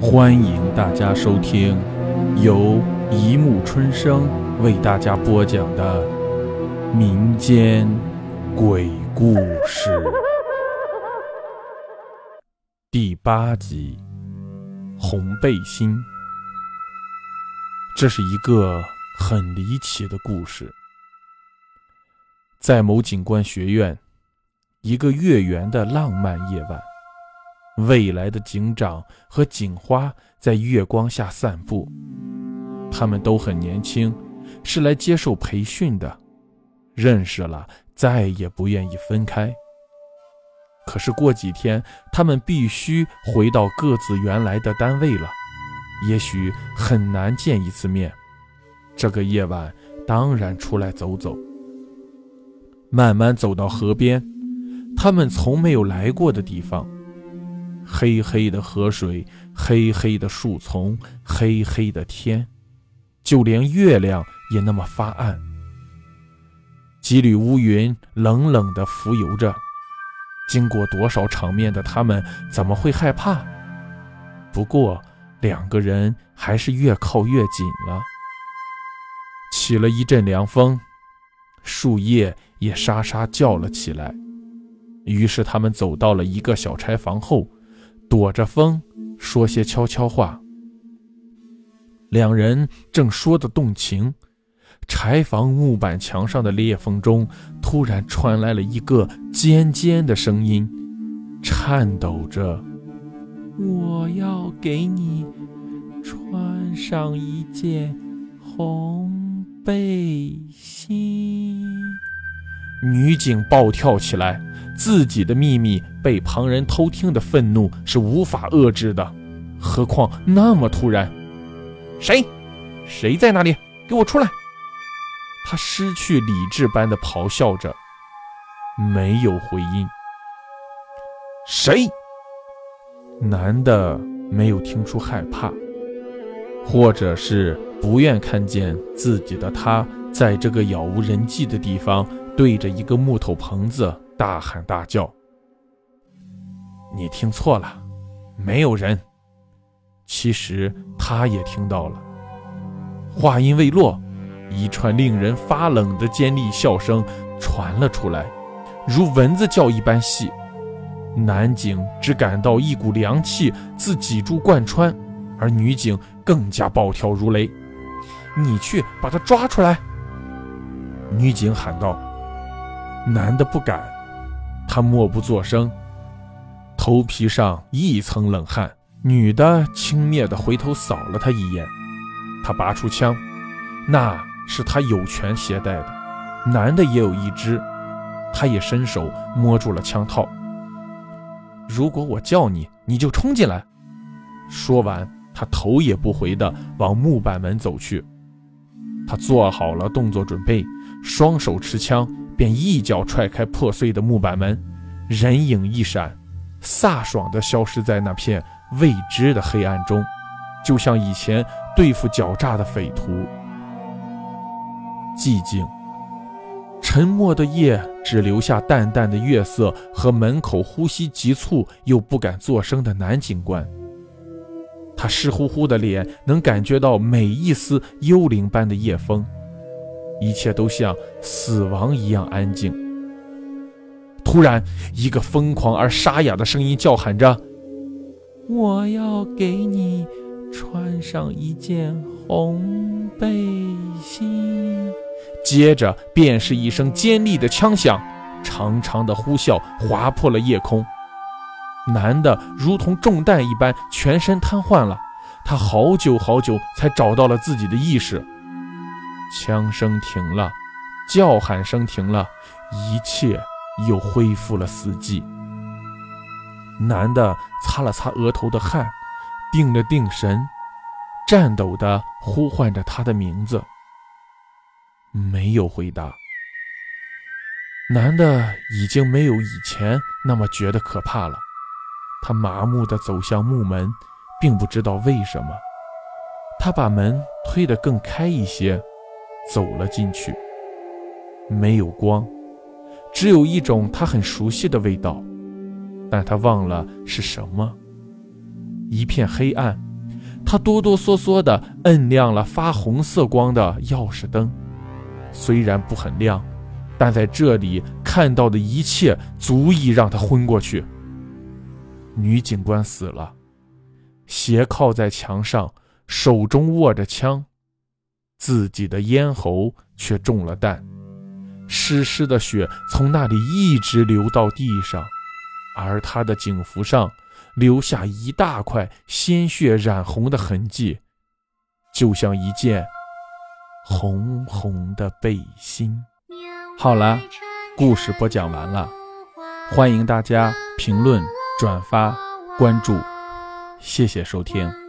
欢迎大家收听由一木春生为大家播讲的民间鬼故事第八集《红背心》。这是一个很离奇的故事，在某警官学院，一个月圆的浪漫夜晚。未来的警长和警花在月光下散步，他们都很年轻，是来接受培训的。认识了，再也不愿意分开。可是过几天，他们必须回到各自原来的单位了，也许很难见一次面。这个夜晚，当然出来走走。慢慢走到河边，他们从没有来过的地方。黑黑的河水，黑黑的树丛，黑黑的天，就连月亮也那么发暗。几缕乌云冷冷地浮游着，经过多少场面的他们怎么会害怕？不过两个人还是越靠越紧了。起了一阵凉风，树叶也沙沙叫了起来。于是他们走到了一个小柴房后。躲着风，说些悄悄话。两人正说得动情，柴房木板墙上的裂缝中突然传来了一个尖尖的声音，颤抖着：“我要给你穿上一件红背心。”女警暴跳起来。自己的秘密被旁人偷听的愤怒是无法遏制的，何况那么突然。谁？谁在那里？给我出来！他失去理智般的咆哮着，没有回音。谁？男的没有听出害怕，或者是不愿看见自己的他在这个杳无人迹的地方对着一个木头棚子。大喊大叫！你听错了，没有人。其实他也听到了。话音未落，一串令人发冷的尖利笑声传了出来，如蚊子叫一般细。男警只感到一股凉气自脊柱贯穿，而女警更加暴跳如雷：“你去把他抓出来！”女警喊道。男的不敢。他默不作声，头皮上一层冷汗。女的轻蔑地回头扫了他一眼，他拔出枪，那是他有权携带的。男的也有一支，他也伸手摸住了枪套。如果我叫你，你就冲进来。说完，他头也不回地往木板门走去。他做好了动作准备，双手持枪。便一脚踹开破碎的木板门，人影一闪，飒爽地消失在那片未知的黑暗中，就像以前对付狡诈的匪徒。寂静，沉默的夜只留下淡淡的月色和门口呼吸急促又不敢作声的男警官。他湿乎乎的脸能感觉到每一丝幽灵般的夜风。一切都像死亡一样安静。突然，一个疯狂而沙哑的声音叫喊着：“我要给你穿上一件红背心。”接着便是一声尖利的枪响，长长的呼啸划破了夜空。男的如同中弹一般，全身瘫痪了。他好久好久才找到了自己的意识。枪声停了，叫喊声停了，一切又恢复了死寂。男的擦了擦额头的汗，定了定神，颤抖地呼唤着他的名字。没有回答。男的已经没有以前那么觉得可怕了，他麻木地走向木门，并不知道为什么，他把门推得更开一些。走了进去，没有光，只有一种他很熟悉的味道，但他忘了是什么。一片黑暗，他哆哆嗦嗦地摁亮了发红色光的钥匙灯，虽然不很亮，但在这里看到的一切足以让他昏过去。女警官死了，斜靠在墙上，手中握着枪，自己的咽喉却中了弹。湿湿的血从那里一直流到地上，而他的警服上留下一大块鲜血染红的痕迹，就像一件红红的背心。好了，故事播讲完了，欢迎大家评论、转发、关注，谢谢收听。